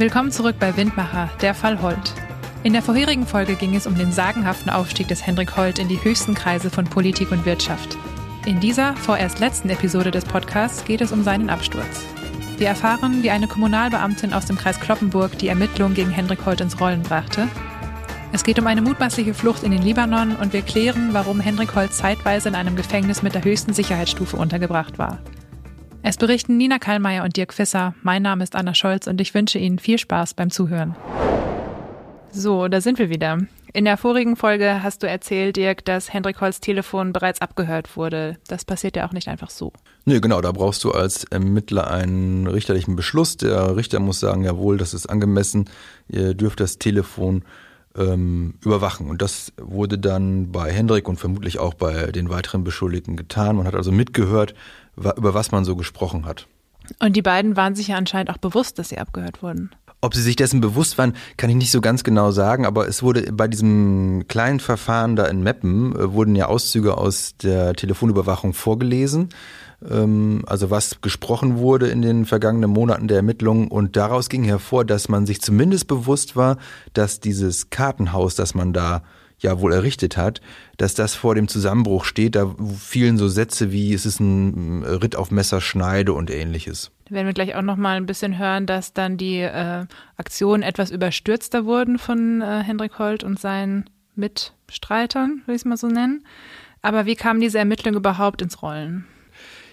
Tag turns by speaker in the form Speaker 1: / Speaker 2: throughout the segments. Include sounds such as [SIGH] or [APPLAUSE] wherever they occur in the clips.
Speaker 1: Willkommen zurück bei Windmacher, der Fall Holt. In der vorherigen Folge ging es um den sagenhaften Aufstieg des Hendrik Holt in die höchsten Kreise von Politik und Wirtschaft. In dieser vorerst letzten Episode des Podcasts geht es um seinen Absturz. Wir erfahren, wie eine Kommunalbeamtin aus dem Kreis Kloppenburg die Ermittlungen gegen Hendrik Holt ins Rollen brachte. Es geht um eine mutmaßliche Flucht in den Libanon und wir klären, warum Hendrik Holt zeitweise in einem Gefängnis mit der höchsten Sicherheitsstufe untergebracht war. Es berichten Nina Kallmeier und Dirk Fisser. Mein Name ist Anna Scholz und ich wünsche Ihnen viel Spaß beim Zuhören. So, da sind wir wieder. In der vorigen Folge hast du erzählt, Dirk, dass Hendrik Holz Telefon bereits abgehört wurde. Das passiert ja auch nicht einfach so.
Speaker 2: Nee, genau, da brauchst du als Ermittler einen richterlichen Beschluss. Der Richter muss sagen, jawohl, das ist angemessen, ihr dürft das Telefon ähm, überwachen. Und das wurde dann bei Hendrik und vermutlich auch bei den weiteren Beschuldigten getan. Man hat also mitgehört, über was man so gesprochen hat.
Speaker 1: Und die beiden waren sich ja anscheinend auch bewusst, dass sie abgehört wurden.
Speaker 2: Ob sie sich dessen bewusst waren, kann ich nicht so ganz genau sagen, aber es wurde bei diesem kleinen Verfahren da in Meppen, äh, wurden ja Auszüge aus der Telefonüberwachung vorgelesen, also was gesprochen wurde in den vergangenen Monaten der Ermittlungen und daraus ging hervor, dass man sich zumindest bewusst war, dass dieses Kartenhaus, das man da ja wohl errichtet hat, dass das vor dem Zusammenbruch steht. Da fielen so Sätze wie es ist ein Ritt auf Messerschneide und ähnliches.
Speaker 1: Werden wir gleich auch noch mal ein bisschen hören, dass dann die äh, Aktionen etwas überstürzter wurden von äh, Hendrik Holt und seinen Mitstreitern, will ich es mal so nennen. Aber wie kam diese Ermittlung überhaupt ins Rollen?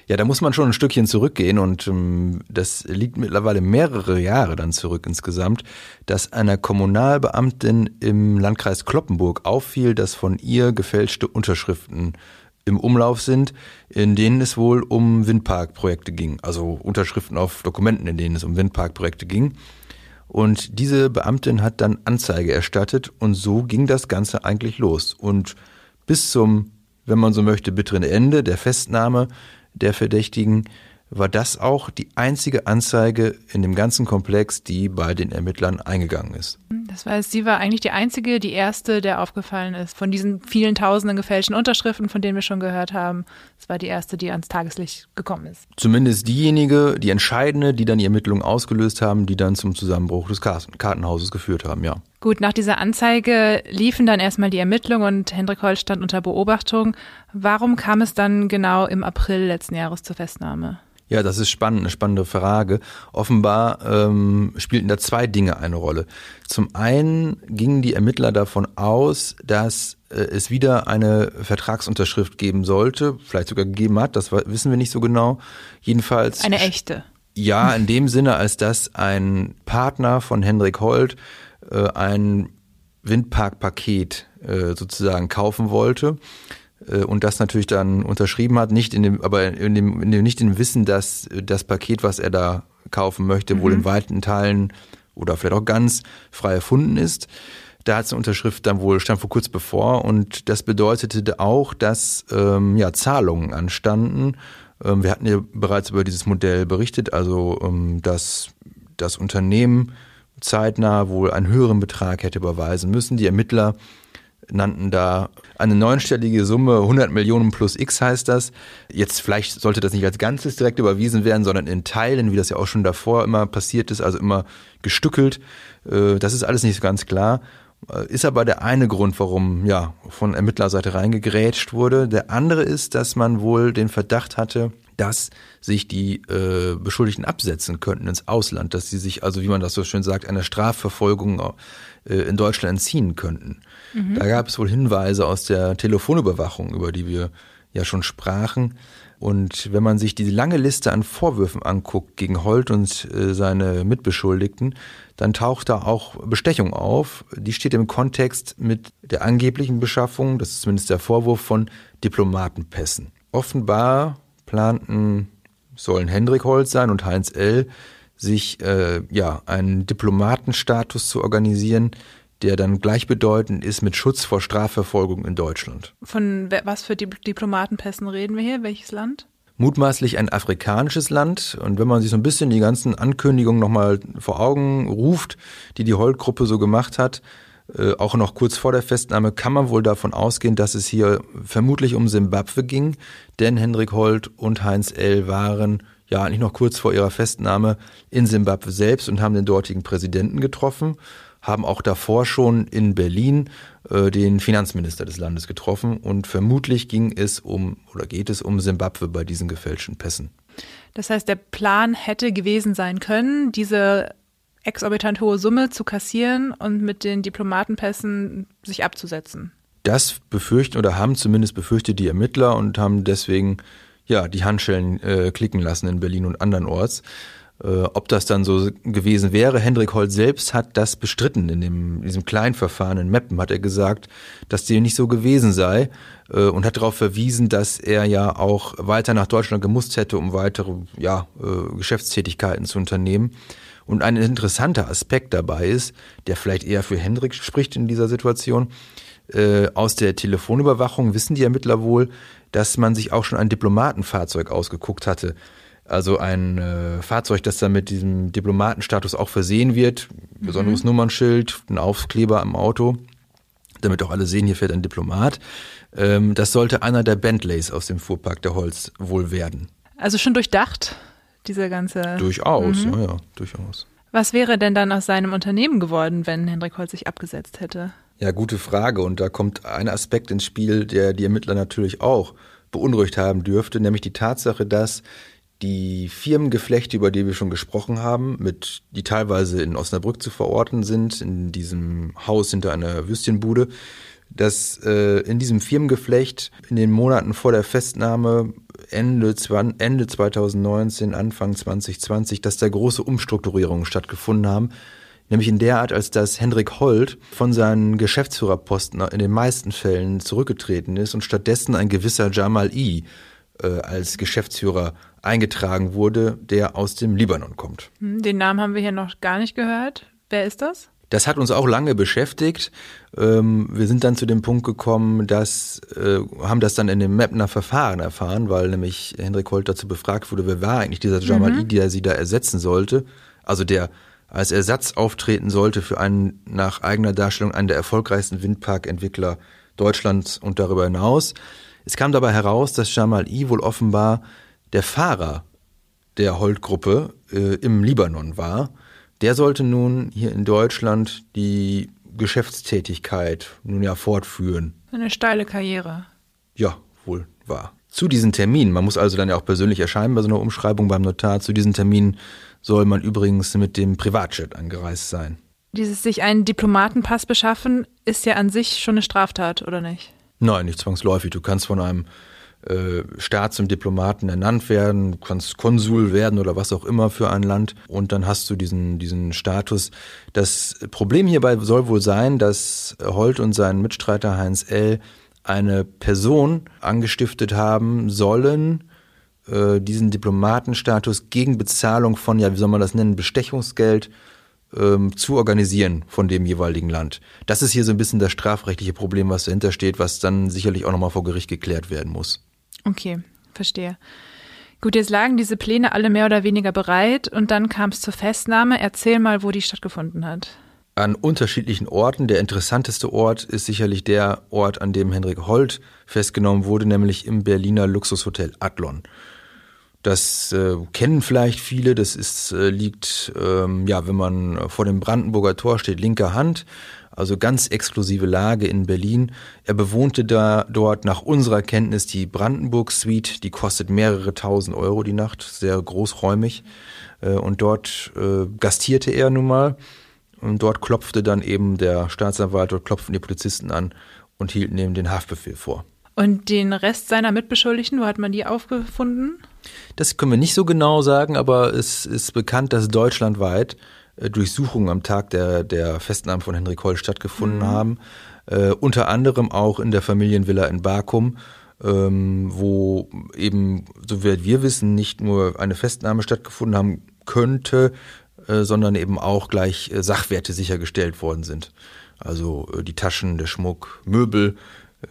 Speaker 2: Ja, da muss man schon ein Stückchen zurückgehen und ähm, das liegt mittlerweile mehrere Jahre dann zurück insgesamt, dass einer Kommunalbeamtin im Landkreis Kloppenburg auffiel, dass von ihr gefälschte Unterschriften im Umlauf sind, in denen es wohl um Windparkprojekte ging, also Unterschriften auf Dokumenten, in denen es um Windparkprojekte ging. Und diese Beamtin hat dann Anzeige erstattet und so ging das Ganze eigentlich los. Und bis zum, wenn man so möchte, bitteren Ende der Festnahme der Verdächtigen war das auch die einzige Anzeige in dem ganzen Komplex, die bei den Ermittlern eingegangen ist.
Speaker 1: Das heißt, sie war eigentlich die einzige, die erste, der aufgefallen ist. Von diesen vielen tausenden gefälschten Unterschriften, von denen wir schon gehört haben, es war die erste, die ans Tageslicht gekommen ist.
Speaker 2: Zumindest diejenige, die entscheidende, die dann die Ermittlungen ausgelöst haben, die dann zum Zusammenbruch des Kartenhauses geführt haben, ja.
Speaker 1: Gut, nach dieser Anzeige liefen dann erstmal die Ermittlungen und Hendrik Holt stand unter Beobachtung. Warum kam es dann genau im April letzten Jahres zur Festnahme?
Speaker 2: Ja, das ist spannend, eine spannende Frage. Offenbar ähm, spielten da zwei Dinge eine Rolle. Zum einen gingen die Ermittler davon aus, dass äh, es wieder eine Vertragsunterschrift geben sollte, vielleicht sogar gegeben hat, das wissen wir nicht so genau. Jedenfalls.
Speaker 1: Eine echte.
Speaker 2: Ja, in dem Sinne, als dass ein Partner von Hendrik Holt äh, ein Windparkpaket äh, sozusagen kaufen wollte und das natürlich dann unterschrieben hat, nicht in dem, aber in dem, in dem, nicht in dem Wissen, dass das Paket, was er da kaufen möchte, mhm. wohl in weiten Teilen oder vielleicht auch ganz frei erfunden ist. Da hat es eine Unterschrift dann wohl, stand vor kurz bevor und das bedeutete auch, dass ähm, ja, Zahlungen anstanden. Ähm, wir hatten ja bereits über dieses Modell berichtet, also ähm, dass das Unternehmen zeitnah wohl einen höheren Betrag hätte überweisen müssen. Die Ermittler nannten da eine neunstellige Summe, 100 Millionen plus X heißt das. Jetzt vielleicht sollte das nicht als Ganzes direkt überwiesen werden, sondern in Teilen, wie das ja auch schon davor immer passiert ist, also immer gestückelt. Äh, das ist alles nicht ganz klar. Äh, ist aber der eine Grund, warum ja von Ermittlerseite reingegrätscht wurde. Der andere ist, dass man wohl den Verdacht hatte, dass sich die äh, Beschuldigten absetzen könnten ins Ausland, dass sie sich also, wie man das so schön sagt, einer Strafverfolgung äh, in Deutschland entziehen könnten. Mhm. Da gab es wohl Hinweise aus der Telefonüberwachung, über die wir ja schon sprachen. Und wenn man sich diese lange Liste an Vorwürfen anguckt gegen Holt und äh, seine Mitbeschuldigten, dann taucht da auch Bestechung auf. Die steht im Kontext mit der angeblichen Beschaffung, das ist zumindest der Vorwurf von Diplomatenpässen. Offenbar planten, sollen Hendrik Holz sein und Heinz L., sich äh, ja einen Diplomatenstatus zu organisieren, der dann gleichbedeutend ist mit Schutz vor Strafverfolgung in Deutschland.
Speaker 1: Von was für Diplomatenpässen reden wir hier? Welches Land?
Speaker 2: Mutmaßlich ein afrikanisches Land. Und wenn man sich so ein bisschen die ganzen Ankündigungen nochmal vor Augen ruft, die die Holt-Gruppe so gemacht hat, äh, auch noch kurz vor der Festnahme kann man wohl davon ausgehen, dass es hier vermutlich um Simbabwe ging, denn Hendrik Holt und Heinz L. waren ja eigentlich noch kurz vor ihrer Festnahme in Simbabwe selbst und haben den dortigen Präsidenten getroffen, haben auch davor schon in Berlin äh, den Finanzminister des Landes getroffen und vermutlich ging es um oder geht es um Simbabwe bei diesen gefälschten Pässen.
Speaker 1: Das heißt, der Plan hätte gewesen sein können, diese exorbitant hohe Summe zu kassieren und mit den Diplomatenpässen sich abzusetzen.
Speaker 2: Das befürchten oder haben zumindest befürchtet die Ermittler und haben deswegen ja die Handschellen äh, klicken lassen in Berlin und andernorts. Äh, ob das dann so gewesen wäre, Hendrik Holt selbst hat das bestritten in, dem, in diesem Kleinverfahren in Meppen, hat er gesagt, dass dem nicht so gewesen sei äh, und hat darauf verwiesen, dass er ja auch weiter nach Deutschland gemusst hätte, um weitere ja, äh, Geschäftstätigkeiten zu unternehmen. Und ein interessanter Aspekt dabei ist, der vielleicht eher für Hendrik spricht in dieser Situation, aus der Telefonüberwachung wissen die Ermittler wohl, dass man sich auch schon ein Diplomatenfahrzeug ausgeguckt hatte. Also ein äh, Fahrzeug, das dann mit diesem Diplomatenstatus auch versehen wird, besonderes mhm. Nummernschild, ein Aufkleber am Auto, damit auch alle sehen, hier fährt ein Diplomat. Ähm, das sollte einer der Bentleys aus dem Fuhrpark der Holz wohl werden.
Speaker 1: Also schon durchdacht, dieser ganze.
Speaker 2: Durchaus, mhm. ja, ja, durchaus.
Speaker 1: Was wäre denn dann aus seinem Unternehmen geworden, wenn Hendrik Holz sich abgesetzt hätte?
Speaker 2: Ja, gute Frage. Und da kommt ein Aspekt ins Spiel, der die Ermittler natürlich auch beunruhigt haben dürfte, nämlich die Tatsache, dass die Firmengeflechte, über die wir schon gesprochen haben, mit, die teilweise in Osnabrück zu verorten sind, in diesem Haus hinter einer Würstchenbude, dass äh, in diesem Firmengeflecht in den Monaten vor der Festnahme Ende, Ende 2019, Anfang 2020, dass da große Umstrukturierungen stattgefunden haben, nämlich in der Art, als dass Hendrik Holt von seinen Geschäftsführerposten in den meisten Fällen zurückgetreten ist und stattdessen ein gewisser Jamal I äh, als Geschäftsführer eingetragen wurde, der aus dem Libanon kommt.
Speaker 1: Hm, den Namen haben wir hier noch gar nicht gehört. Wer ist das?
Speaker 2: Das hat uns auch lange beschäftigt. Ähm, wir sind dann zu dem Punkt gekommen, dass äh, haben das dann in dem Mapner Verfahren erfahren, weil nämlich Hendrik Holt dazu befragt wurde, wer war eigentlich dieser Jamal mhm. Der sie da ersetzen sollte. Also der als Ersatz auftreten sollte für einen nach eigener Darstellung einen der erfolgreichsten Windparkentwickler Deutschlands und darüber hinaus. Es kam dabei heraus, dass Jamal I wohl offenbar der Fahrer der Holt-Gruppe äh, im Libanon war. Der sollte nun hier in Deutschland die Geschäftstätigkeit nun ja fortführen.
Speaker 1: Eine steile Karriere.
Speaker 2: Ja, wohl wahr. Zu diesen Terminen, man muss also dann ja auch persönlich erscheinen bei so einer Umschreibung beim Notar, zu diesen Terminen soll man übrigens mit dem Privatjet angereist sein.
Speaker 1: Dieses sich einen Diplomatenpass beschaffen ist ja an sich schon eine Straftat, oder nicht?
Speaker 2: Nein, nicht zwangsläufig. Du kannst von einem äh, Staat zum Diplomaten ernannt werden, kannst Konsul werden oder was auch immer für ein Land und dann hast du diesen, diesen Status. Das Problem hierbei soll wohl sein, dass Holt und sein Mitstreiter Heinz L. eine Person angestiftet haben sollen, äh, diesen Diplomatenstatus gegen Bezahlung von, ja, wie soll man das nennen, Bestechungsgeld ähm, zu organisieren von dem jeweiligen Land. Das ist hier so ein bisschen das strafrechtliche Problem, was dahinter steht, was dann sicherlich auch nochmal vor Gericht geklärt werden muss.
Speaker 1: Okay, verstehe. Gut, jetzt lagen diese Pläne alle mehr oder weniger bereit und dann kam es zur Festnahme. Erzähl mal, wo die stattgefunden hat.
Speaker 2: An unterschiedlichen Orten. Der interessanteste Ort ist sicherlich der Ort, an dem Henrik Holt festgenommen wurde, nämlich im Berliner Luxushotel Adlon. Das äh, kennen vielleicht viele. Das ist, äh, liegt, ähm, ja, wenn man vor dem Brandenburger Tor steht, linker Hand. Also ganz exklusive Lage in Berlin. Er bewohnte da dort nach unserer Kenntnis die Brandenburg Suite. Die kostet mehrere tausend Euro die Nacht, sehr großräumig. Äh, und dort äh, gastierte er nun mal. Und dort klopfte dann eben der Staatsanwalt, dort klopften die Polizisten an und hielten ihm den Haftbefehl vor.
Speaker 1: Und den Rest seiner Mitbeschuldigten, wo hat man die aufgefunden?
Speaker 2: Das können wir nicht so genau sagen, aber es ist bekannt, dass deutschlandweit Durchsuchungen am Tag der, der Festnahme von Henrik Holl stattgefunden mhm. haben. Äh, unter anderem auch in der Familienvilla in Bakum, ähm, wo eben, soweit wir wissen, nicht nur eine Festnahme stattgefunden haben könnte, äh, sondern eben auch gleich äh, Sachwerte sichergestellt worden sind. Also äh, die Taschen, der Schmuck, Möbel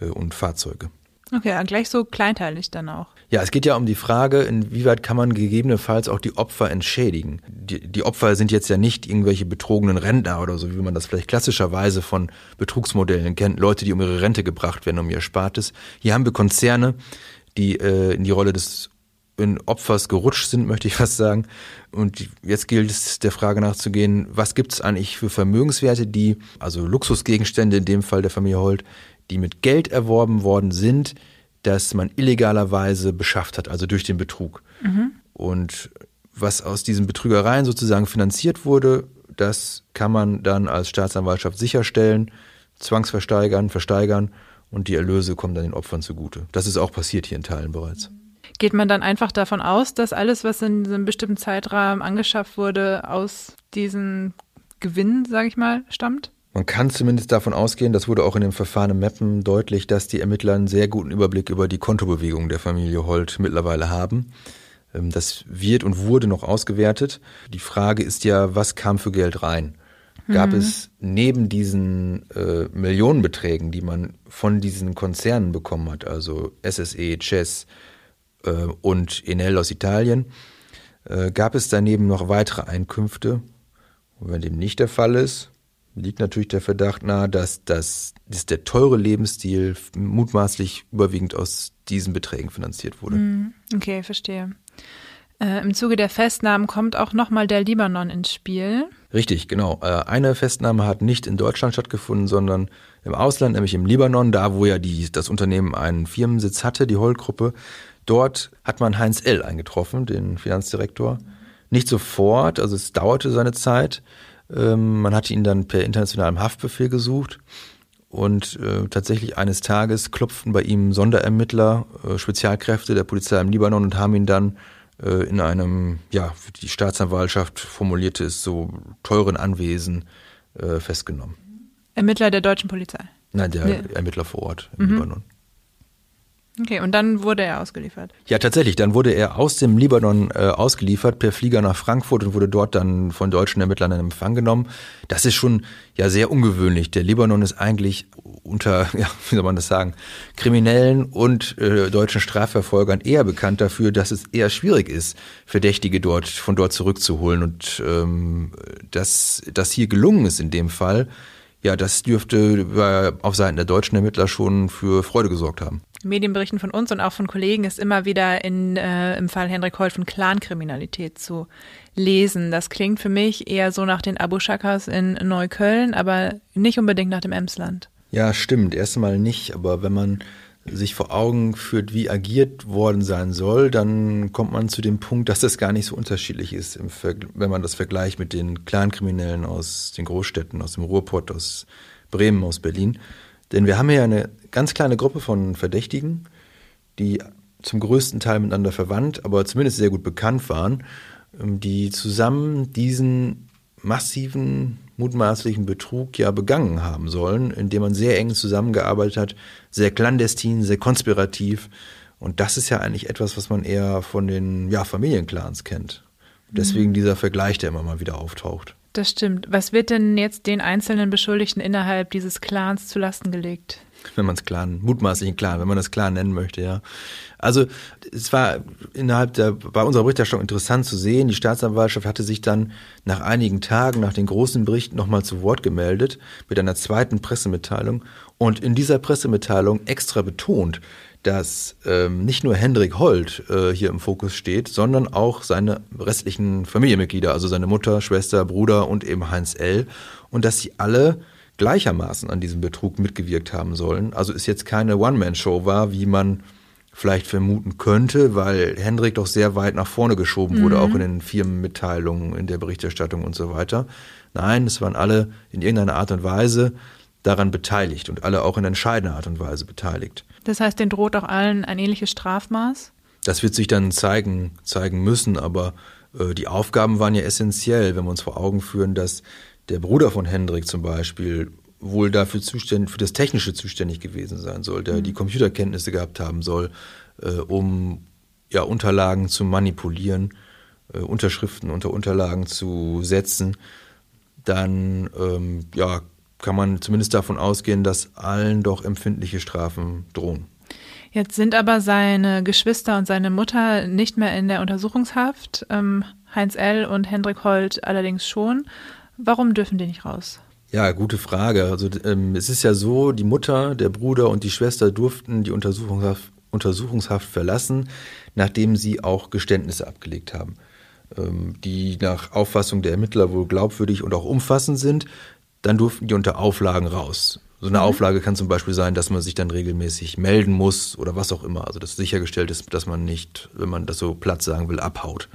Speaker 2: äh, und Fahrzeuge.
Speaker 1: Okay, gleich so kleinteilig dann auch.
Speaker 2: Ja, es geht ja um die Frage, inwieweit kann man gegebenenfalls auch die Opfer entschädigen. Die, die Opfer sind jetzt ja nicht irgendwelche betrogenen Rentner oder so, wie man das vielleicht klassischerweise von Betrugsmodellen kennt. Leute, die um ihre Rente gebracht werden, um ihr Spartes. Hier haben wir Konzerne, die äh, in die Rolle des in Opfers gerutscht sind, möchte ich fast sagen. Und jetzt gilt es der Frage nachzugehen, was gibt es eigentlich für Vermögenswerte, die, also Luxusgegenstände in dem Fall der Familie Holt, die mit Geld erworben worden sind, das man illegalerweise beschafft hat, also durch den Betrug. Mhm. Und was aus diesen Betrügereien sozusagen finanziert wurde, das kann man dann als Staatsanwaltschaft sicherstellen, zwangsversteigern, versteigern und die Erlöse kommen dann den Opfern zugute. Das ist auch passiert hier in Teilen bereits.
Speaker 1: Geht man dann einfach davon aus, dass alles, was in diesem bestimmten Zeitrahmen angeschafft wurde, aus diesen Gewinnen, sage ich mal, stammt?
Speaker 2: Man kann zumindest davon ausgehen, das wurde auch in dem Verfahren im Meppen deutlich, dass die Ermittler einen sehr guten Überblick über die Kontobewegungen der Familie Holt mittlerweile haben. Ähm, das wird und wurde noch ausgewertet. Die Frage ist ja, was kam für Geld rein? Gab mhm. es neben diesen äh, Millionenbeträgen, die man von diesen Konzernen bekommen hat, also SSE, Chess äh, und Enel aus Italien, äh, gab es daneben noch weitere Einkünfte? Und wenn dem nicht der Fall ist, liegt natürlich der Verdacht nahe, dass, das, dass der teure Lebensstil mutmaßlich überwiegend aus diesen Beträgen finanziert wurde.
Speaker 1: Hm, okay, verstehe. Äh, Im Zuge der Festnahmen kommt auch nochmal der Libanon ins Spiel.
Speaker 2: Richtig, genau. Äh, eine Festnahme hat nicht in Deutschland stattgefunden, sondern im Ausland, nämlich im Libanon, da wo ja die, das Unternehmen einen Firmensitz hatte, die Holl-Gruppe. Dort hat man Heinz L. eingetroffen, den Finanzdirektor. Nicht sofort, also es dauerte seine Zeit. Ähm, man hatte ihn dann per internationalem Haftbefehl gesucht. Und äh, tatsächlich eines Tages klopften bei ihm Sonderermittler, äh, Spezialkräfte der Polizei im Libanon und haben ihn dann äh, in einem, ja, die Staatsanwaltschaft formulierte es so, teuren Anwesen äh, festgenommen.
Speaker 1: Ermittler der deutschen Polizei?
Speaker 2: Nein, der nee. Ermittler vor Ort im mhm. Libanon.
Speaker 1: Okay, und dann wurde er ausgeliefert.
Speaker 2: Ja, tatsächlich. Dann wurde er aus dem Libanon äh, ausgeliefert per Flieger nach Frankfurt und wurde dort dann von deutschen Ermittlern in Empfang genommen. Das ist schon ja sehr ungewöhnlich. Der Libanon ist eigentlich unter, [LAUGHS] ja, wie soll man das sagen, Kriminellen und äh, deutschen Strafverfolgern eher bekannt dafür, dass es eher schwierig ist, Verdächtige dort von dort zurückzuholen. Und ähm, dass das hier gelungen ist in dem Fall, ja, das dürfte auf Seiten der deutschen Ermittler schon für Freude gesorgt haben.
Speaker 1: Medienberichten von uns und auch von Kollegen ist immer wieder in, äh, im Fall Henrik Holt von Clankriminalität zu lesen. Das klingt für mich eher so nach den Abu Shakas in Neukölln, aber nicht unbedingt nach dem Emsland.
Speaker 2: Ja, stimmt. Erstmal nicht, aber wenn man sich vor Augen führt, wie agiert worden sein soll, dann kommt man zu dem Punkt, dass das gar nicht so unterschiedlich ist, wenn man das vergleicht mit den Clankriminellen aus den Großstädten, aus dem Ruhrpott, aus Bremen, aus Berlin. Denn wir haben hier eine ganz kleine Gruppe von Verdächtigen, die zum größten Teil miteinander verwandt, aber zumindest sehr gut bekannt waren, ähm, die zusammen diesen massiven mutmaßlichen Betrug ja begangen haben sollen, indem man sehr eng zusammengearbeitet hat, sehr clandestin, sehr konspirativ. Und das ist ja eigentlich etwas, was man eher von den ja, Familienclans kennt. Deswegen mhm. dieser Vergleich, der immer mal wieder auftaucht.
Speaker 1: Das stimmt. Was wird denn jetzt den einzelnen Beschuldigten innerhalb dieses Clans zu Lasten gelegt?
Speaker 2: Wenn man es Clan, mutmaßlichen Clan, wenn man das Clan nennen möchte, ja. Also es war innerhalb der, bei unserer Berichterstattung interessant zu sehen, die Staatsanwaltschaft hatte sich dann nach einigen Tagen, nach den großen Berichten nochmal zu Wort gemeldet mit einer zweiten Pressemitteilung und in dieser Pressemitteilung extra betont, dass ähm, nicht nur Hendrik Holt äh, hier im Fokus steht, sondern auch seine restlichen Familienmitglieder, also seine Mutter, Schwester, Bruder und eben Heinz L. Und dass sie alle gleichermaßen an diesem Betrug mitgewirkt haben sollen. Also es jetzt keine One-Man-Show war, wie man vielleicht vermuten könnte, weil Hendrik doch sehr weit nach vorne geschoben wurde, mhm. auch in den Firmenmitteilungen, in der Berichterstattung und so weiter. Nein, es waren alle in irgendeiner Art und Weise daran beteiligt und alle auch in entscheidender Art und Weise beteiligt.
Speaker 1: Das heißt, den droht auch allen ein ähnliches Strafmaß?
Speaker 2: Das wird sich dann zeigen, zeigen müssen, aber äh, die Aufgaben waren ja essentiell, wenn wir uns vor Augen führen, dass der Bruder von Hendrik zum Beispiel wohl dafür zuständig, für das Technische zuständig gewesen sein soll, der mhm. die Computerkenntnisse gehabt haben soll, äh, um ja Unterlagen zu manipulieren, äh, Unterschriften unter Unterlagen zu setzen, dann ähm, ja kann man zumindest davon ausgehen, dass allen doch empfindliche Strafen drohen.
Speaker 1: Jetzt sind aber seine Geschwister und seine Mutter nicht mehr in der Untersuchungshaft, ähm, Heinz L. und Hendrik Holt allerdings schon. Warum dürfen die nicht raus?
Speaker 2: Ja, gute Frage. Also ähm, es ist ja so, die Mutter, der Bruder und die Schwester durften die Untersuchungshaft Untersuchungshaft verlassen, nachdem sie auch Geständnisse abgelegt haben, ähm, die nach Auffassung der Ermittler wohl glaubwürdig und auch umfassend sind. Dann durften die unter Auflagen raus. So eine mhm. Auflage kann zum Beispiel sein, dass man sich dann regelmäßig melden muss oder was auch immer. Also dass sichergestellt ist, dass man nicht, wenn man das so platt sagen will, abhaut.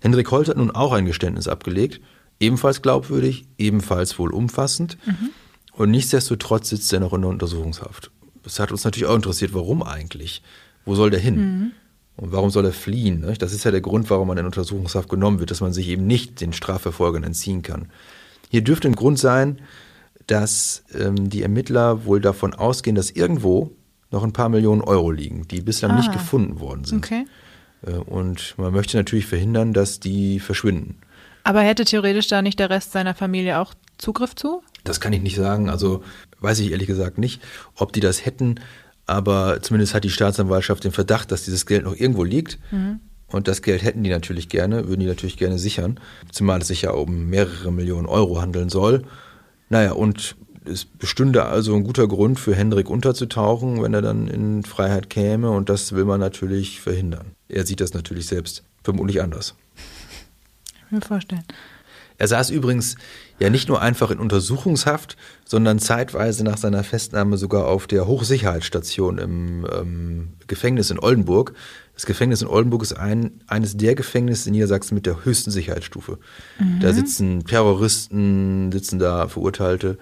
Speaker 2: Hendrik Holt hat nun auch ein Geständnis abgelegt, ebenfalls glaubwürdig, ebenfalls wohl umfassend. Mhm. Und nichtsdestotrotz sitzt er noch in der Untersuchungshaft. Das hat uns natürlich auch interessiert, warum eigentlich? Wo soll der hin? Mhm. Und warum soll er fliehen? Das ist ja der Grund, warum man in Untersuchungshaft genommen wird, dass man sich eben nicht den Strafverfolgern entziehen kann. Hier dürfte ein Grund sein, dass ähm, die Ermittler wohl davon ausgehen, dass irgendwo noch ein paar Millionen Euro liegen, die bislang ah. nicht gefunden worden sind. Okay. Äh, und man möchte natürlich verhindern, dass die verschwinden.
Speaker 1: Aber hätte theoretisch da nicht der Rest seiner Familie auch Zugriff zu?
Speaker 2: Das kann ich nicht sagen. Also weiß ich ehrlich gesagt nicht, ob die das hätten. Aber zumindest hat die Staatsanwaltschaft den Verdacht, dass dieses Geld noch irgendwo liegt. Mhm. Und das Geld hätten die natürlich gerne, würden die natürlich gerne sichern. Zumal es sich ja um mehrere Millionen Euro handeln soll. Naja, und es bestünde also ein guter Grund für Hendrik unterzutauchen, wenn er dann in Freiheit käme. Und das will man natürlich verhindern. Er sieht das natürlich selbst vermutlich anders.
Speaker 1: Ich mir vorstellen.
Speaker 2: Er saß übrigens ja nicht nur einfach in Untersuchungshaft, sondern zeitweise nach seiner Festnahme sogar auf der Hochsicherheitsstation im ähm, Gefängnis in Oldenburg. Das Gefängnis in Oldenburg ist ein, eines der Gefängnisse in Niedersachsen mit der höchsten Sicherheitsstufe. Mhm. Da sitzen Terroristen, sitzen da Verurteilte,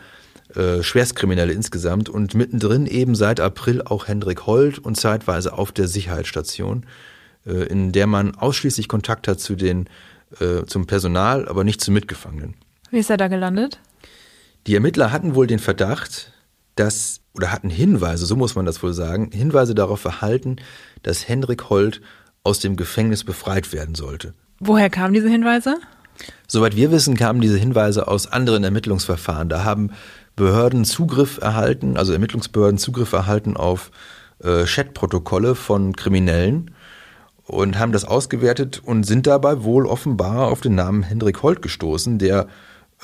Speaker 2: äh, Schwerstkriminelle insgesamt und mittendrin eben seit April auch Hendrik Holt und zeitweise auf der Sicherheitsstation, äh, in der man ausschließlich Kontakt hat zu den äh, zum Personal, aber nicht zu Mitgefangenen.
Speaker 1: Wie ist er da gelandet?
Speaker 2: Die Ermittler hatten wohl den Verdacht, dass, oder hatten Hinweise, so muss man das wohl sagen, Hinweise darauf erhalten, dass Hendrik Holt aus dem Gefängnis befreit werden sollte.
Speaker 1: Woher kamen diese Hinweise?
Speaker 2: Soweit wir wissen, kamen diese Hinweise aus anderen Ermittlungsverfahren. Da haben Behörden Zugriff erhalten, also Ermittlungsbehörden Zugriff erhalten auf äh, Chatprotokolle von Kriminellen und haben das ausgewertet und sind dabei wohl offenbar auf den Namen Hendrik Holt gestoßen, der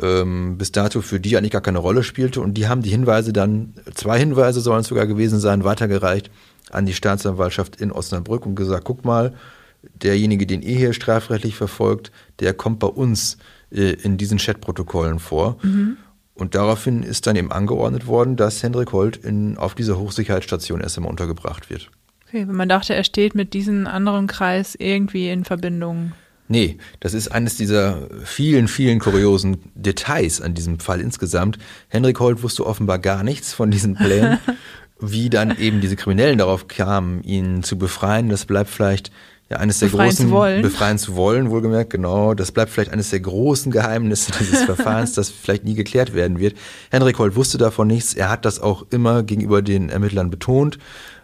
Speaker 2: ähm, bis dato für die eigentlich gar keine Rolle spielte. Und die haben die Hinweise dann, zwei Hinweise sollen es sogar gewesen sein, weitergereicht an die Staatsanwaltschaft in Osnabrück und gesagt, guck mal, derjenige, den ihr hier strafrechtlich verfolgt, der kommt bei uns äh, in diesen Chatprotokollen vor. Mhm. Und daraufhin ist dann eben angeordnet worden, dass Hendrik Holt in, auf dieser Hochsicherheitsstation erst einmal untergebracht wird.
Speaker 1: Okay, wenn man dachte, er steht mit diesem anderen Kreis irgendwie in Verbindung.
Speaker 2: Nee, das ist eines dieser vielen, vielen kuriosen Details an diesem Fall insgesamt. Henrik Holt wusste offenbar gar nichts von diesen Plänen. [LAUGHS] Wie dann eben diese Kriminellen darauf kamen, ihn zu befreien, das bleibt vielleicht ja eines der befreien großen zu wollen. befreien zu wollen, wohlgemerkt, genau. Das bleibt vielleicht eines der großen Geheimnisse dieses [LAUGHS] Verfahrens, das vielleicht nie geklärt werden wird. Henrik Holt wusste davon nichts. Er hat das auch immer gegenüber den Ermittlern betont.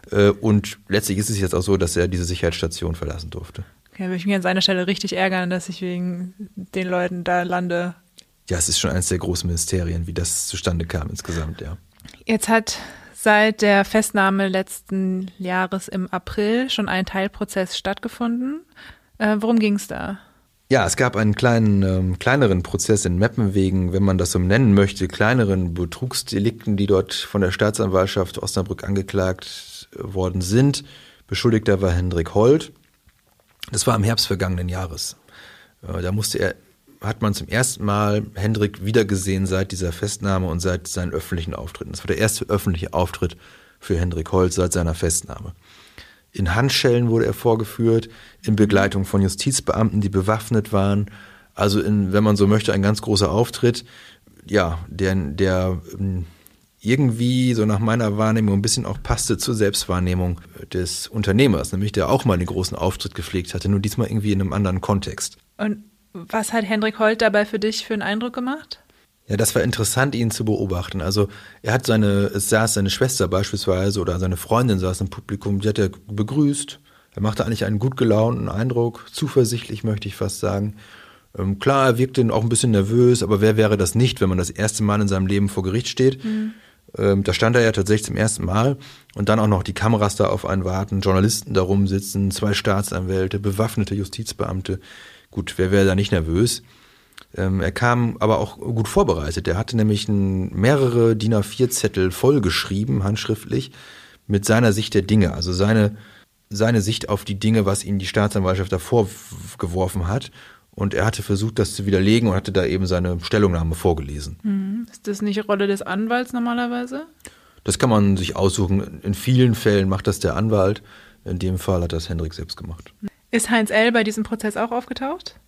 Speaker 2: Äh, und letztlich ist es jetzt auch so, dass er diese Sicherheitsstation verlassen durfte.
Speaker 1: Okay, würde ich mich an seiner Stelle richtig ärgern, dass ich wegen den Leuten da lande.
Speaker 2: Ja, es ist schon eines der großen Mysterien, wie das zustande kam insgesamt, ja.
Speaker 1: Jetzt hat seit der Festnahme letzten Jahres im April schon ein Teilprozess stattgefunden. Äh, worum ging es da?
Speaker 2: Ja, es gab einen kleinen, ähm, kleineren Prozess in Meppen wegen, wenn man das so nennen möchte, kleineren Betrugsdelikten, die dort von der Staatsanwaltschaft Osnabrück angeklagt worden sind. Beschuldigter war Hendrik Holt. Das war im Herbst vergangenen Jahres. Äh, da musste er, hat man zum ersten Mal Hendrik wiedergesehen seit dieser Festnahme und seit seinen öffentlichen Auftritten. Das war der erste öffentliche Auftritt für Hendrik Holt seit seiner Festnahme. In Handschellen wurde er vorgeführt, in Begleitung von Justizbeamten, die bewaffnet waren. Also in, wenn man so möchte, ein ganz großer Auftritt, ja, der, der ähm, irgendwie so nach meiner Wahrnehmung ein bisschen auch passte zur Selbstwahrnehmung des Unternehmers, nämlich der auch mal den großen Auftritt gepflegt hatte, nur diesmal irgendwie in einem anderen Kontext.
Speaker 1: Und was hat Hendrik Holt dabei für dich für einen Eindruck gemacht?
Speaker 2: Ja, das war interessant, ihn zu beobachten. Also er hat seine, es saß seine Schwester beispielsweise oder seine Freundin saß im Publikum, die hat er begrüßt. Er machte eigentlich einen gut gelaunten Eindruck, zuversichtlich möchte ich fast sagen. Ähm, klar, er wirkte auch ein bisschen nervös, aber wer wäre das nicht, wenn man das erste Mal in seinem Leben vor Gericht steht? Mhm. Ähm, da stand er ja tatsächlich zum ersten Mal und dann auch noch die Kameras da auf einen warten, Journalisten da rumsitzen, zwei Staatsanwälte, bewaffnete Justizbeamte. Gut, wer wäre da nicht nervös? Ähm, er kam aber auch gut vorbereitet. Er hatte nämlich ein, mehrere DIN A4-Zettel vollgeschrieben, handschriftlich, mit seiner Sicht der Dinge, also seine, seine Sicht auf die Dinge, was ihm die Staatsanwaltschaft davor geworfen hat. Und er hatte versucht, das zu widerlegen und hatte da eben seine Stellungnahme vorgelesen.
Speaker 1: Mhm. Ist das nicht Rolle des Anwalts normalerweise?
Speaker 2: Das kann man sich aussuchen. In vielen Fällen macht das der Anwalt. In dem Fall hat das Hendrik selbst gemacht.
Speaker 1: Ist Heinz L. bei diesem Prozess auch aufgetaucht?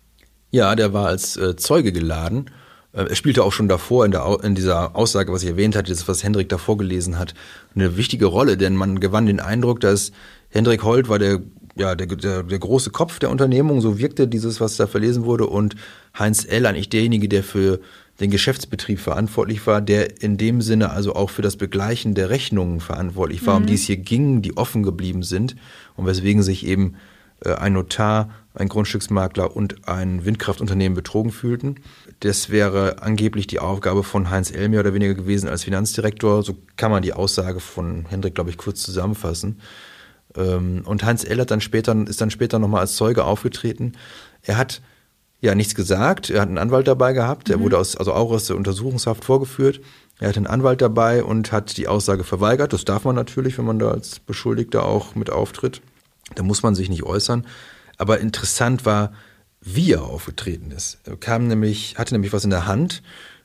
Speaker 2: Ja, der war als äh, Zeuge geladen. Äh, er spielte auch schon davor in, der, in dieser Aussage, was ich erwähnt hatte, das, was Hendrik davor gelesen hat, eine wichtige Rolle, denn man gewann den Eindruck, dass Hendrik Holt war der, ja, der, der, der große Kopf der Unternehmung, so wirkte dieses, was da verlesen wurde, und Heinz L. eigentlich derjenige, der für den Geschäftsbetrieb verantwortlich war, der in dem Sinne also auch für das Begleichen der Rechnungen verantwortlich war, mhm. um die es hier ging, die offen geblieben sind und weswegen sich eben äh, ein Notar, ein Grundstücksmakler und ein Windkraftunternehmen betrogen fühlten. Das wäre angeblich die Aufgabe von Heinz L. mehr oder weniger gewesen als Finanzdirektor. So kann man die Aussage von Hendrik, glaube ich, kurz zusammenfassen. Ähm, und Heinz L. Hat dann später, ist dann später nochmal als Zeuge aufgetreten. Er hat ja nichts gesagt. Er hat einen Anwalt dabei gehabt. Mhm. Er wurde aus, also auch aus der Untersuchungshaft vorgeführt. Er hat einen Anwalt dabei und hat die Aussage verweigert. Das darf man natürlich, wenn man da als Beschuldigter auch mit auftritt. Da muss man sich nicht äußern. Aber interessant war, wie er aufgetreten ist. Er kam nämlich, hatte nämlich was in der Hand,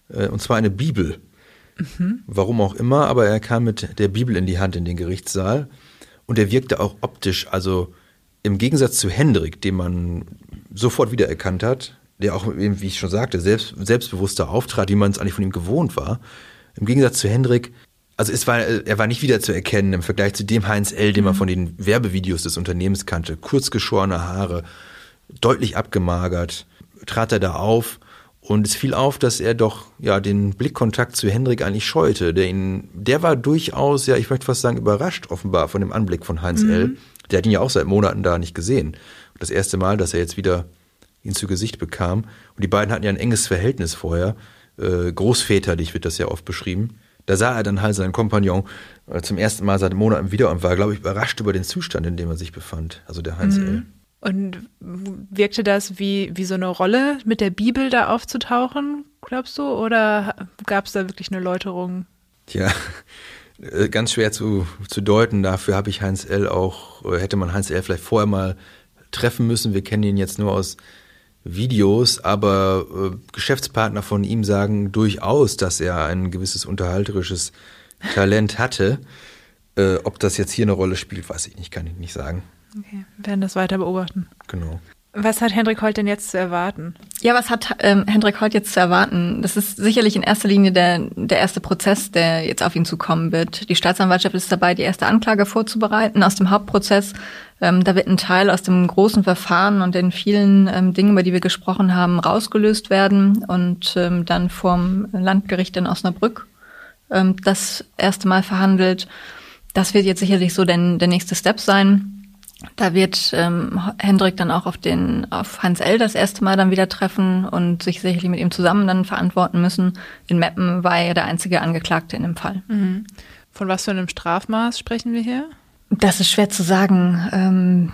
Speaker 2: äh, und zwar eine Bibel. Mhm. Warum auch immer, aber er kam mit der Bibel in die Hand in den Gerichtssaal. Und er wirkte auch optisch, also im Gegensatz zu Hendrik, den man sofort wiedererkannt hat, der auch, wie ich schon sagte, selbst, selbstbewusster auftrat, wie man es eigentlich von ihm gewohnt war. Im Gegensatz zu Hendrik, also es war, er war nicht wieder zu erkennen im Vergleich zu dem Heinz L., den man mhm. von den Werbevideos des Unternehmens kannte. Kurzgeschorene Haare, deutlich abgemagert, trat er da auf und es fiel auf, dass er doch ja den Blickkontakt zu Hendrik eigentlich scheute. Der, ihn, der war durchaus, ja, ich möchte fast sagen, überrascht offenbar von dem Anblick von Heinz mhm. L. Der hat ihn ja auch seit Monaten da nicht gesehen. Das erste Mal, dass er jetzt wieder ihn zu Gesicht bekam. Und die beiden hatten ja ein enges Verhältnis vorher. Äh, großväterlich wird das ja oft beschrieben. Da sah er dann halt seinen Kompagnon äh, zum ersten Mal seit Monaten wieder und war, glaube ich, überrascht über den Zustand, in dem er sich befand. Also der Heinz mhm. L.
Speaker 1: Und wirkte das wie, wie so eine Rolle, mit der Bibel da aufzutauchen, glaubst du? Oder gab es da wirklich eine Läuterung?
Speaker 2: Tja, äh, ganz schwer zu, zu deuten. Dafür habe ich Heinz L. auch, hätte man Heinz L. vielleicht vorher mal treffen müssen. Wir kennen ihn jetzt nur aus Videos, aber äh, Geschäftspartner von ihm sagen durchaus, dass er ein gewisses unterhalterisches Talent hatte. Äh, ob das jetzt hier eine Rolle spielt, weiß ich nicht, kann ich nicht sagen.
Speaker 1: Okay, wir werden das weiter beobachten.
Speaker 2: Genau.
Speaker 1: Was hat Hendrik Holt denn jetzt zu erwarten?
Speaker 3: Ja, was hat ähm, Hendrik Holt jetzt zu erwarten? Das ist sicherlich in erster Linie der, der erste Prozess, der jetzt auf ihn zukommen wird. Die Staatsanwaltschaft ist dabei, die erste Anklage vorzubereiten aus dem Hauptprozess. Ähm, da wird ein Teil aus dem großen Verfahren und den vielen ähm, Dingen, über die wir gesprochen haben, rausgelöst werden und ähm, dann vom Landgericht in Osnabrück ähm, das erste Mal verhandelt. Das wird jetzt sicherlich so der, der nächste Step sein. Da wird ähm, Hendrik dann auch auf den auf Hans L. das erste Mal dann wieder treffen und sich sicherlich mit ihm zusammen dann verantworten müssen. In Meppen war er der einzige Angeklagte in dem Fall. Mhm.
Speaker 1: Von was für einem Strafmaß sprechen wir hier?
Speaker 3: Das ist schwer zu sagen. Ähm,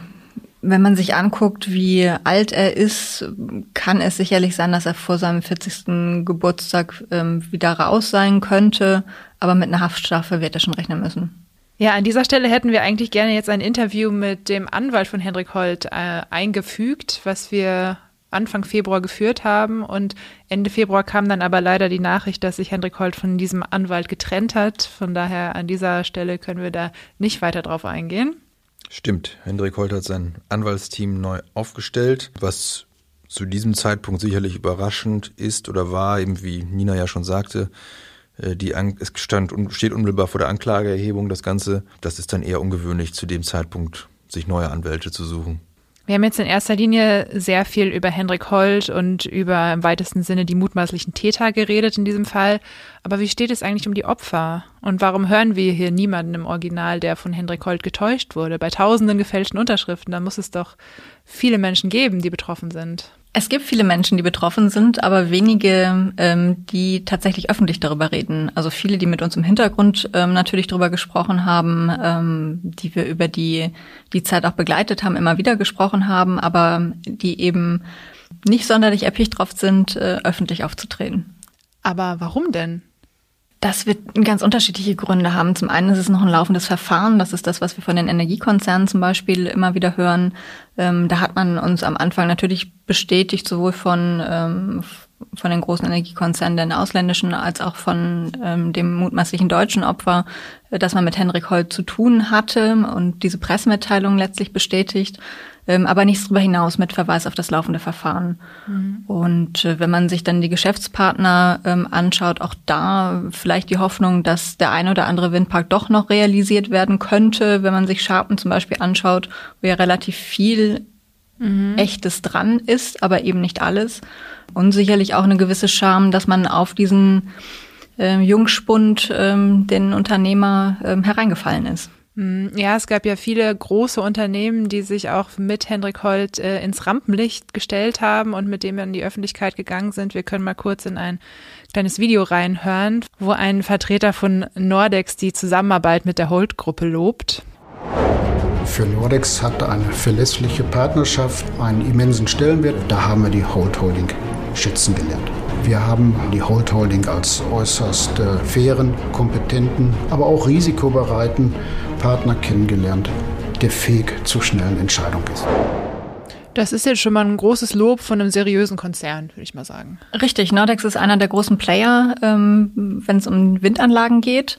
Speaker 3: wenn man sich anguckt, wie alt er ist, kann es sicherlich sein, dass er vor seinem 40. Geburtstag ähm, wieder raus sein könnte. Aber mit einer Haftstrafe wird er schon rechnen müssen.
Speaker 1: Ja, an dieser Stelle hätten wir eigentlich gerne jetzt ein Interview mit dem Anwalt von Hendrik Holt äh, eingefügt, was wir Anfang Februar geführt haben. Und Ende Februar kam dann aber leider die Nachricht, dass sich Hendrik Holt von diesem Anwalt getrennt hat. Von daher an dieser Stelle können wir da nicht weiter drauf eingehen.
Speaker 2: Stimmt, Hendrik Holt hat sein Anwaltsteam neu aufgestellt, was zu diesem Zeitpunkt sicherlich überraschend ist oder war, eben wie Nina ja schon sagte. Äh, die es stand steht unmittelbar vor der Anklageerhebung das Ganze. Das ist dann eher ungewöhnlich, zu dem Zeitpunkt sich neue Anwälte zu suchen.
Speaker 1: Wir haben jetzt in erster Linie sehr viel über Hendrik Holt und über im weitesten Sinne die mutmaßlichen Täter geredet in diesem Fall. Aber wie steht es eigentlich um die Opfer? Und warum hören wir hier niemanden im Original, der von Hendrik Holt getäuscht wurde? Bei tausenden gefälschten Unterschriften, da muss es doch viele Menschen geben, die betroffen sind.
Speaker 3: Es gibt viele Menschen, die betroffen sind, aber wenige, ähm, die tatsächlich öffentlich darüber reden. Also viele, die mit uns im Hintergrund ähm, natürlich darüber gesprochen haben, ähm, die wir über die, die Zeit auch begleitet haben, immer wieder gesprochen haben, aber die eben nicht sonderlich erpicht drauf sind, äh, öffentlich aufzutreten.
Speaker 1: Aber warum denn?
Speaker 3: Das wird ganz unterschiedliche Gründe haben. Zum einen ist es noch ein laufendes Verfahren. Das ist das, was wir von den Energiekonzernen zum Beispiel immer wieder hören. Ähm, da hat man uns am Anfang natürlich bestätigt, sowohl von, ähm, von den großen Energiekonzernen, den ausländischen, als auch von ähm, dem mutmaßlichen deutschen Opfer, äh, dass man mit Henrik Holt zu tun hatte und diese Pressemitteilung letztlich bestätigt ähm, aber nichts darüber hinaus mit Verweis auf das laufende Verfahren. Mhm. Und äh, wenn man sich dann die Geschäftspartner ähm, anschaut, auch da vielleicht die Hoffnung, dass der eine oder andere Windpark doch noch realisiert werden könnte, wenn man sich Sharpen zum Beispiel anschaut, wo ja relativ viel mhm. Echtes dran ist, aber eben nicht alles. Und sicherlich auch eine gewisse Scham, dass man auf diesen äh, Jungspund, ähm, den Unternehmer, ähm, hereingefallen ist.
Speaker 1: Hm, ja, es gab ja viele große Unternehmen, die sich auch mit Hendrik Holt äh, ins Rampenlicht gestellt haben und mit dem wir in die Öffentlichkeit gegangen sind. Wir können mal kurz in ein kleines Video reinhören, wo ein Vertreter von Nordex die Zusammenarbeit mit der Holt-Gruppe lobt.
Speaker 4: Für Nordex hat eine verlässliche Partnerschaft einen immensen Stellenwert. Da haben wir die Holt Holding schätzen gelernt. Wir haben die Holt Holding als äußerst äh, fairen, kompetenten, aber auch risikobereiten Partner kennengelernt, der fähig zu schnellen Entscheidungen ist.
Speaker 1: Das ist jetzt schon mal ein großes Lob von einem seriösen Konzern, würde ich mal sagen.
Speaker 3: Richtig, Nordex ist einer der großen Player, ähm, wenn es um Windanlagen geht.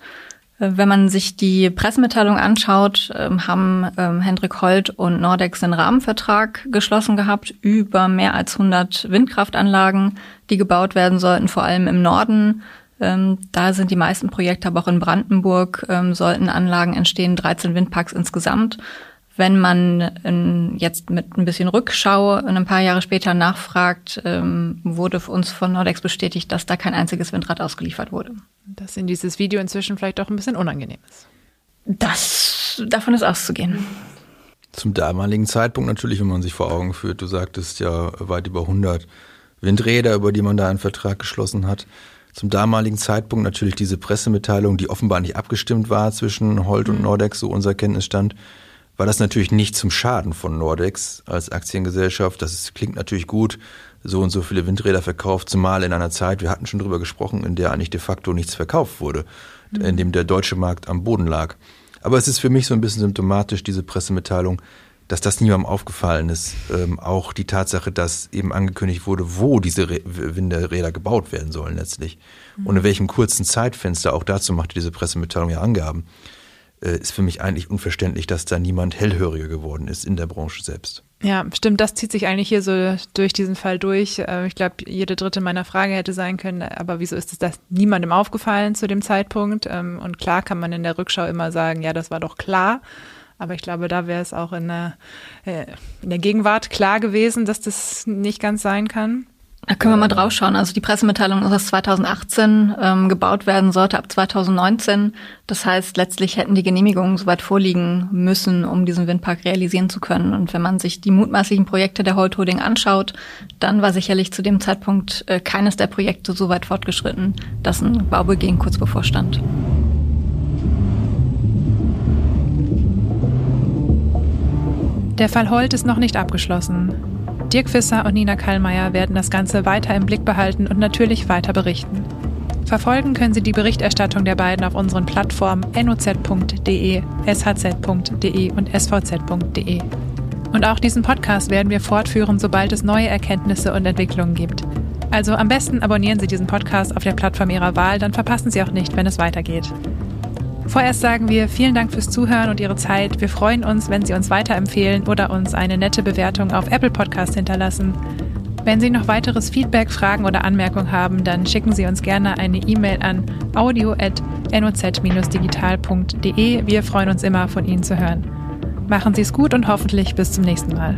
Speaker 3: Äh, wenn man sich die Pressemitteilung anschaut, ähm, haben ähm, Hendrik Holt und Nordex einen Rahmenvertrag geschlossen gehabt über mehr als 100 Windkraftanlagen, die gebaut werden sollten, vor allem im Norden ähm, da sind die meisten Projekte, aber auch in Brandenburg ähm, sollten Anlagen entstehen, 13 Windparks insgesamt. Wenn man in, jetzt mit ein bisschen Rückschau ein paar Jahre später nachfragt, ähm, wurde uns von Nordex bestätigt, dass da kein einziges Windrad ausgeliefert wurde.
Speaker 1: Dass in dieses Video inzwischen vielleicht auch ein bisschen unangenehm ist.
Speaker 3: Das, davon ist auszugehen.
Speaker 2: Zum damaligen Zeitpunkt natürlich, wenn man sich vor Augen führt, du sagtest ja weit über 100 Windräder, über die man da einen Vertrag geschlossen hat zum damaligen Zeitpunkt natürlich diese Pressemitteilung, die offenbar nicht abgestimmt war zwischen Holt und mhm. Nordex, so unser Kenntnisstand, war das natürlich nicht zum Schaden von Nordex als Aktiengesellschaft. Das ist, klingt natürlich gut, so und so viele Windräder verkauft, zumal in einer Zeit, wir hatten schon drüber gesprochen, in der eigentlich de facto nichts verkauft wurde, mhm. in dem der deutsche Markt am Boden lag. Aber es ist für mich so ein bisschen symptomatisch, diese Pressemitteilung, dass das niemandem aufgefallen ist. Ähm, auch die Tatsache, dass eben angekündigt wurde, wo diese Re Winderräder gebaut werden sollen letztlich. Mhm. Und in welchem kurzen Zeitfenster, auch dazu machte diese Pressemitteilung ja Angaben, äh, ist für mich eigentlich unverständlich, dass da niemand hellhöriger geworden ist in der Branche selbst.
Speaker 1: Ja, stimmt, das zieht sich eigentlich hier so durch diesen Fall durch. Äh, ich glaube, jede dritte meiner Frage hätte sein können, aber wieso ist es das niemandem aufgefallen zu dem Zeitpunkt? Ähm, und klar kann man in der Rückschau immer sagen, ja, das war doch klar. Aber ich glaube, da wäre es auch in der, äh, in der Gegenwart klar gewesen, dass das nicht ganz sein kann.
Speaker 3: Da können wir mal drauf schauen. Also die Pressemitteilung ist aus 2018 ähm, gebaut werden sollte ab 2019. Das heißt, letztlich hätten die Genehmigungen soweit vorliegen müssen, um diesen Windpark realisieren zu können. Und wenn man sich die mutmaßlichen Projekte der Holt Holding anschaut, dann war sicherlich zu dem Zeitpunkt äh, keines der Projekte so weit fortgeschritten, dass ein Baubeginn kurz bevorstand.
Speaker 1: Der Fall Holt ist noch nicht abgeschlossen. Dirk Fisser und Nina Kallmeier werden das Ganze weiter im Blick behalten und natürlich weiter berichten. Verfolgen können Sie die Berichterstattung der beiden auf unseren Plattformen noz.de, shz.de und svz.de. Und auch diesen Podcast werden wir fortführen, sobald es neue Erkenntnisse und Entwicklungen gibt. Also am besten abonnieren Sie diesen Podcast auf der Plattform Ihrer Wahl, dann verpassen Sie auch nicht, wenn es weitergeht. Vorerst sagen wir vielen Dank fürs Zuhören und Ihre Zeit. Wir freuen uns, wenn Sie uns weiterempfehlen oder uns eine nette Bewertung auf Apple Podcast hinterlassen. Wenn Sie noch weiteres Feedback, Fragen oder Anmerkungen haben, dann schicken Sie uns gerne eine E-Mail an audio.noz-digital.de. Wir freuen uns immer, von Ihnen zu hören. Machen Sie es gut und hoffentlich bis zum nächsten Mal.